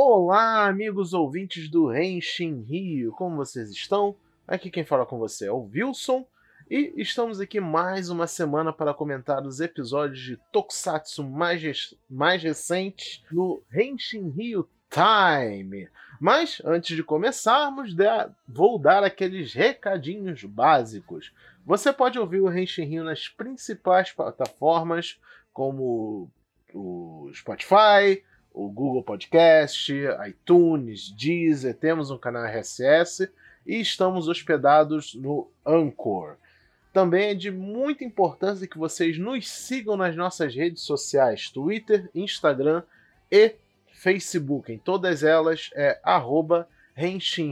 Olá, amigos ouvintes do Renshin Rio, como vocês estão? Aqui quem fala com você é o Wilson e estamos aqui mais uma semana para comentar os episódios de Tokusatsu mais, mais recentes no Renshin Rio Time. Mas antes de começarmos, vou dar aqueles recadinhos básicos. Você pode ouvir o Renshin Rio nas principais plataformas como o Spotify, o Google Podcast, iTunes, Deezer, temos um canal RSS e estamos hospedados no Anchor. Também é de muita importância que vocês nos sigam nas nossas redes sociais, Twitter, Instagram e Facebook. Em todas elas é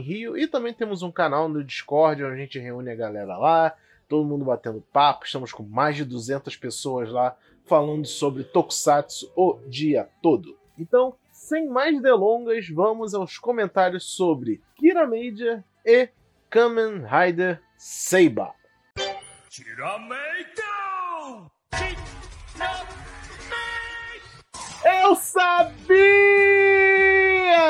Rio. E também temos um canal no Discord onde a gente reúne a galera lá, todo mundo batendo papo. Estamos com mais de 200 pessoas lá falando sobre Tokusatsu o dia todo. Então, sem mais delongas, vamos aos comentários sobre Kira Major e Kamen Rider Seiba. Eu sabia!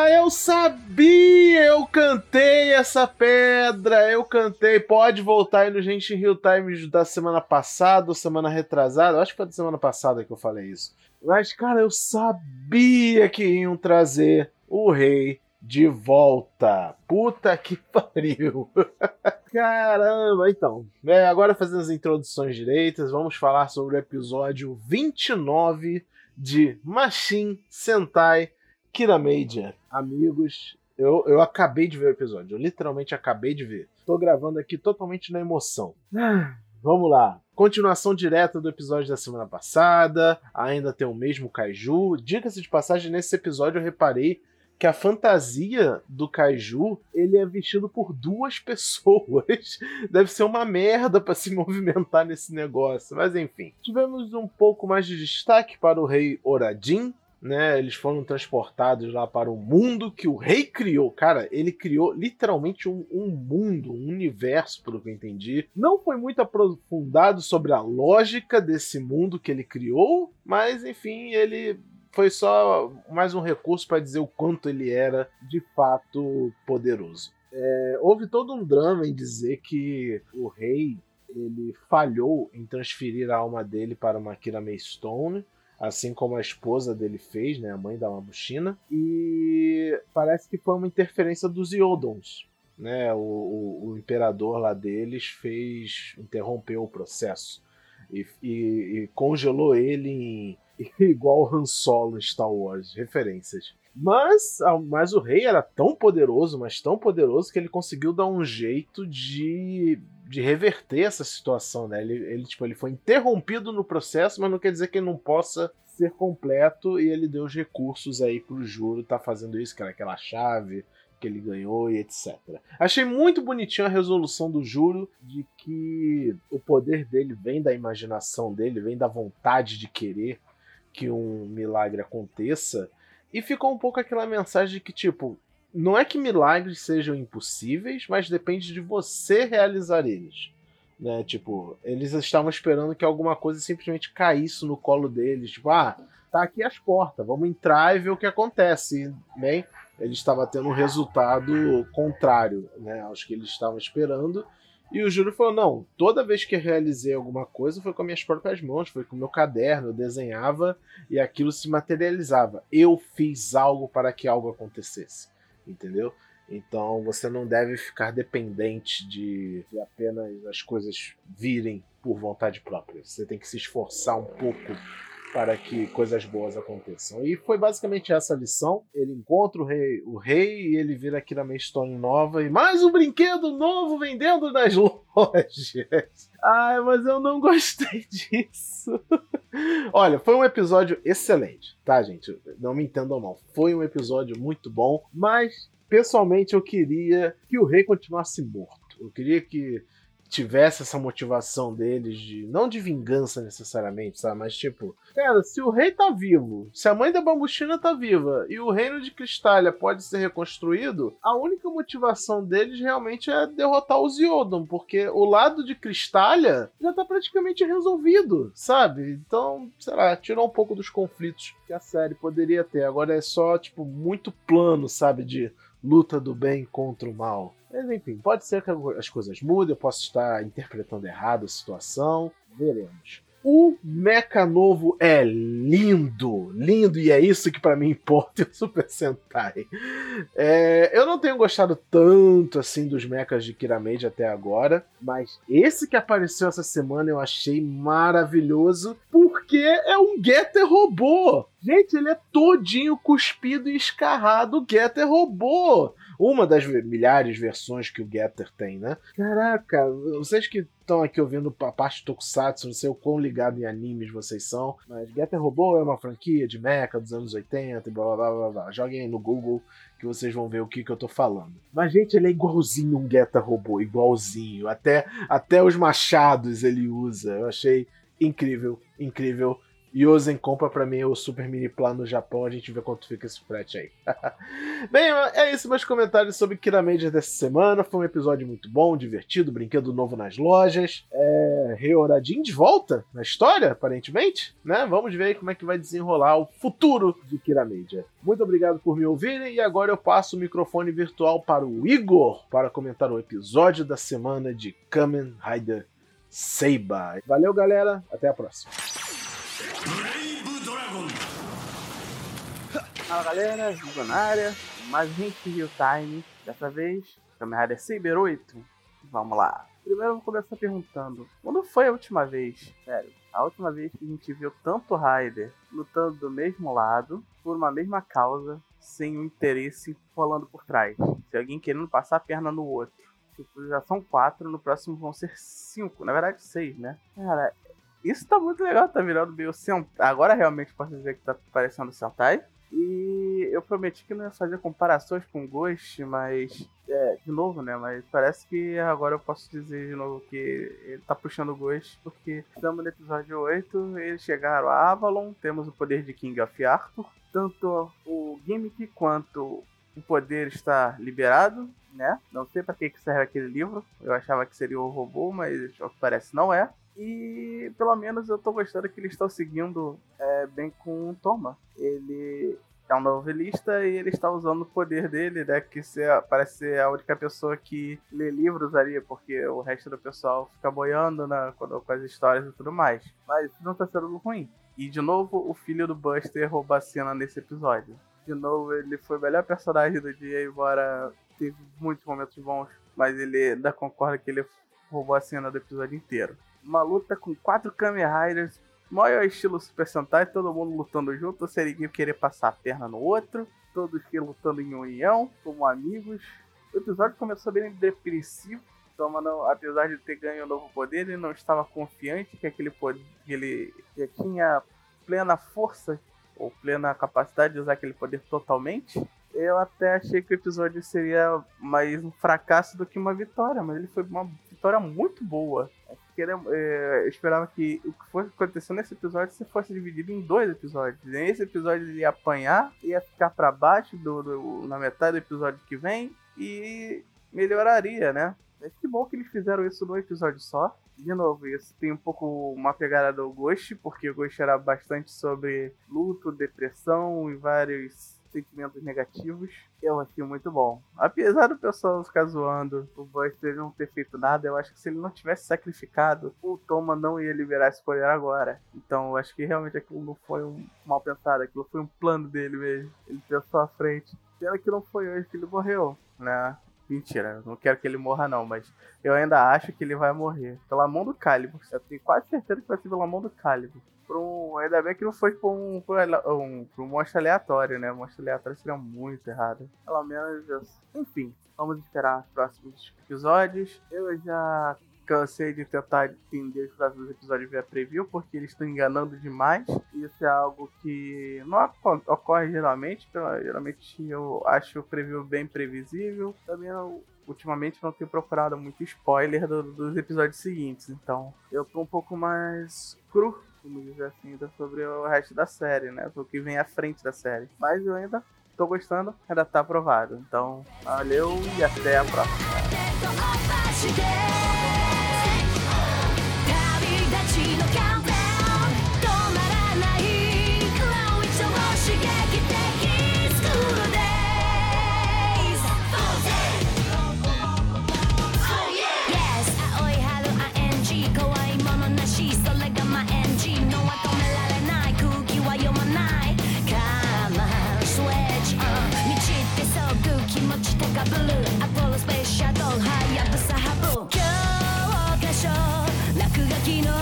Eu sabia! Eu cantei essa pedra! Eu cantei. Pode voltar aí no Gente Real Time da semana passada ou semana retrasada. Acho que foi da semana passada que eu falei isso. Mas, cara, eu sabia que iam trazer o rei de volta. Puta que pariu. Caramba, então. É, agora fazendo as introduções direitas, vamos falar sobre o episódio 29 de Machine Sentai Major. Amigos, eu, eu acabei de ver o episódio. Eu literalmente acabei de ver. Tô gravando aqui totalmente na emoção. Vamos lá. Continuação direta do episódio da semana passada. Ainda tem o mesmo Kaiju. Diga-se de passagem, nesse episódio eu reparei que a fantasia do Kaiju ele é vestido por duas pessoas. Deve ser uma merda para se movimentar nesse negócio. Mas enfim. Tivemos um pouco mais de destaque para o rei Oradin, né? Eles foram transportados lá para o mundo que o rei criou. Cara, ele criou literalmente um, um mundo, um universo, pelo que eu entendi. Não foi muito aprofundado sobre a lógica desse mundo que ele criou, mas enfim, ele foi só mais um recurso para dizer o quanto ele era de fato poderoso. É, houve todo um drama em dizer que o rei ele falhou em transferir a alma dele para uma Kira Stone assim como a esposa dele fez, né, a mãe da Mamushina, e parece que foi uma interferência dos Iodons. Né, o, o, o imperador lá deles fez interrompeu o processo e, e, e congelou ele em, igual Han Solo em Star Wars, referências. Mas, mas o rei era tão poderoso, mas tão poderoso que ele conseguiu dar um jeito de, de reverter essa situação, né? Ele, ele, tipo, ele foi interrompido no processo, mas não quer dizer que ele não possa ser completo e ele deu os recursos aí pro Juro tá fazendo isso, que era aquela chave que ele ganhou e etc. Achei muito bonitinho a resolução do Juro de que o poder dele vem da imaginação dele, vem da vontade de querer que um milagre aconteça. E ficou um pouco aquela mensagem de que, tipo, não é que milagres sejam impossíveis, mas depende de você realizar eles. Né? Tipo, eles estavam esperando que alguma coisa simplesmente caísse no colo deles. Tipo, ah, tá aqui as portas, vamos entrar e ver o que acontece. Bem, ele estava tendo um resultado contrário né, aos que eles estavam esperando. E o Júlio falou: não, toda vez que realizei alguma coisa foi com minhas próprias mãos, foi com o meu caderno, eu desenhava e aquilo se materializava. Eu fiz algo para que algo acontecesse, entendeu? Então você não deve ficar dependente de, de apenas as coisas virem por vontade própria. Você tem que se esforçar um pouco para que coisas boas aconteçam. E foi basicamente essa lição. Ele encontra o rei, o rei e ele vira aqui na Maystone nova e mais um brinquedo novo vendendo nas lojas. Ai, mas eu não gostei disso. Olha, foi um episódio excelente, tá, gente? Não me entendam mal. Foi um episódio muito bom, mas pessoalmente eu queria que o rei continuasse morto. Eu queria que tivesse essa motivação deles de. Não de vingança necessariamente, sabe? Mas tipo, cara, se o rei tá vivo, se a mãe da bambuchina tá viva e o reino de Cristália pode ser reconstruído, a única motivação deles realmente é derrotar os Yodon, porque o lado de Cristália já tá praticamente resolvido, sabe? Então, sei lá, tirou um pouco dos conflitos que a série poderia ter. Agora é só, tipo, muito plano, sabe? De luta do bem contra o mal. Mas enfim, pode ser que as coisas mudem, eu posso estar interpretando errado a situação, veremos. O Mecha novo é lindo, lindo, e é isso que para mim importa em Super Sentai. É, eu não tenho gostado tanto assim dos mechas de Kiramage até agora, mas esse que apareceu essa semana eu achei maravilhoso, porque é um Getter robô. Gente, ele é todinho cuspido e escarrado Getter robô uma das milhares versões que o Getter tem, né? Caraca, vocês que estão aqui ouvindo a parte Tokusatsu, não sei o quão ligado em animes vocês são, mas Getter Robô é uma franquia de mecha dos anos 80 e blá blá blá blá. Joguem aí no Google que vocês vão ver o que, que eu tô falando. Mas, gente, ele é igualzinho um Getter Robô, igualzinho. Até, até os machados ele usa. Eu achei incrível, incrível. Yosen compra para mim o Super Mini Plan no Japão, a gente vê quanto fica esse frete aí. Bem, é isso meus comentários sobre Kira Major dessa semana. Foi um episódio muito bom, divertido, brinquedo novo nas lojas. É, Reoradin de volta na história, aparentemente, né? Vamos ver como é que vai desenrolar o futuro de Kira Major. Muito obrigado por me ouvirem e agora eu passo o microfone virtual para o Igor para comentar o episódio da semana de Kamen Rider Seiba. Valeu, galera. Até a próxima. Fala galera, área, mais um Real Time, dessa vez, Kamen Rider Saber 8. Vamos lá. Primeiro eu vou começar perguntando, quando foi a última vez, sério, a última vez que a gente viu tanto Rider lutando do mesmo lado, por uma mesma causa, sem um interesse rolando por trás? Se alguém querendo passar a perna no outro. Tipo, já são quatro, no próximo vão ser cinco, na verdade seis, né? Cara, isso tá muito legal, tá virando meio Sentai. Agora realmente posso dizer que tá parecendo Sentai. E eu prometi que não ia fazer comparações com Ghost, mas. É, de novo, né? Mas parece que agora eu posso dizer de novo que ele tá puxando o Ghost, porque estamos no episódio 8, eles chegaram a Avalon, temos o poder de King of Arthur. Tanto o gimmick quanto o poder está liberado, né? Não sei para que serve aquele livro. Eu achava que seria o robô, mas ao que parece não é. E pelo menos eu tô gostando que eles estão seguindo é, bem com o Toma. Ele é um novelista e ele está usando o poder dele, né? Que ser, parece ser a única pessoa que lê livros ali, porque o resto do pessoal fica boiando né, com, as histórias e tudo mais. Mas não tá sendo ruim. E de novo, o filho do Buster rouba a cena nesse episódio. De novo, ele foi o melhor personagem do dia, embora teve muitos momentos bons, mas ele ainda concorda que ele roubou a cena do episódio inteiro uma luta com quatro Kamen Riders, maior estilo Super Sentai, todo mundo lutando junto, sem ninguém querer passar a perna no outro, todos que lutando em união, como amigos. O episódio começou bem depressivo, Toma, não, apesar de ter ganho um novo poder, ele não estava confiante que aquele poder, ele já tinha plena força ou plena capacidade de usar aquele poder totalmente. Eu até achei que o episódio seria mais um fracasso do que uma vitória, mas ele foi uma vitória muito boa é, eu esperava que o que fosse acontecer nesse episódio se fosse dividido em dois episódios. Nesse episódio ele ia apanhar, ia ficar para baixo do, do, na metade do episódio que vem e melhoraria, né? Mas que bom que eles fizeram isso num episódio só. De novo, isso tem um pouco uma pegada do Ghost, porque o Ghost era bastante sobre luto, depressão e vários sentimentos negativos, eu achei muito bom. Apesar do pessoal ficar zoando o Buster não ter feito nada, eu acho que se ele não tivesse sacrificado, o Toma não ia liberar esse poder agora. Então eu acho que realmente aquilo não foi um mal pensado, aquilo foi um plano dele mesmo. Ele pensou à frente. Pena que não foi hoje que ele morreu, né? Mentira, não quero que ele morra não, mas eu ainda acho que ele vai morrer. Pela mão do Calibur. Eu tenho quase certeza que vai ser pela mão do Calibur um. Ainda bem que não foi pra um, pra um, pra um monstro aleatório, né? Monstro aleatório seria muito errado. Pelo menos. Enfim, vamos esperar os próximos episódios. Eu já cansei de tentar entender os próximos episódios via preview, porque eles estão enganando demais. Isso é algo que não ocorre geralmente. Geralmente eu acho o preview bem previsível. Também eu, ultimamente não tenho procurado muito spoiler do, dos episódios seguintes. Então eu tô um pouco mais cru, como dizer assim, sobre o resto da série, né? O que vem à frente da série. Mas eu ainda tô gostando, ainda tá aprovado. Então, valeu e até a próxima. you esquina.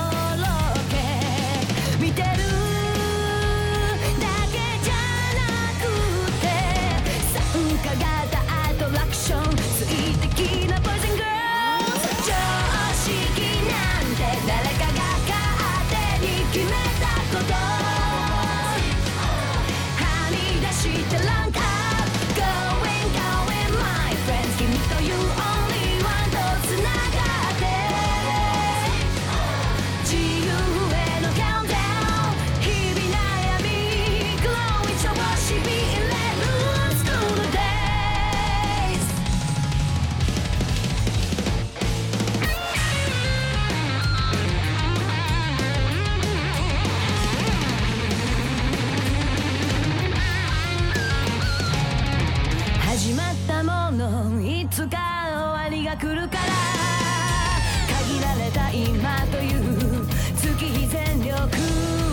つか終わりが来るから限られた今という月日全力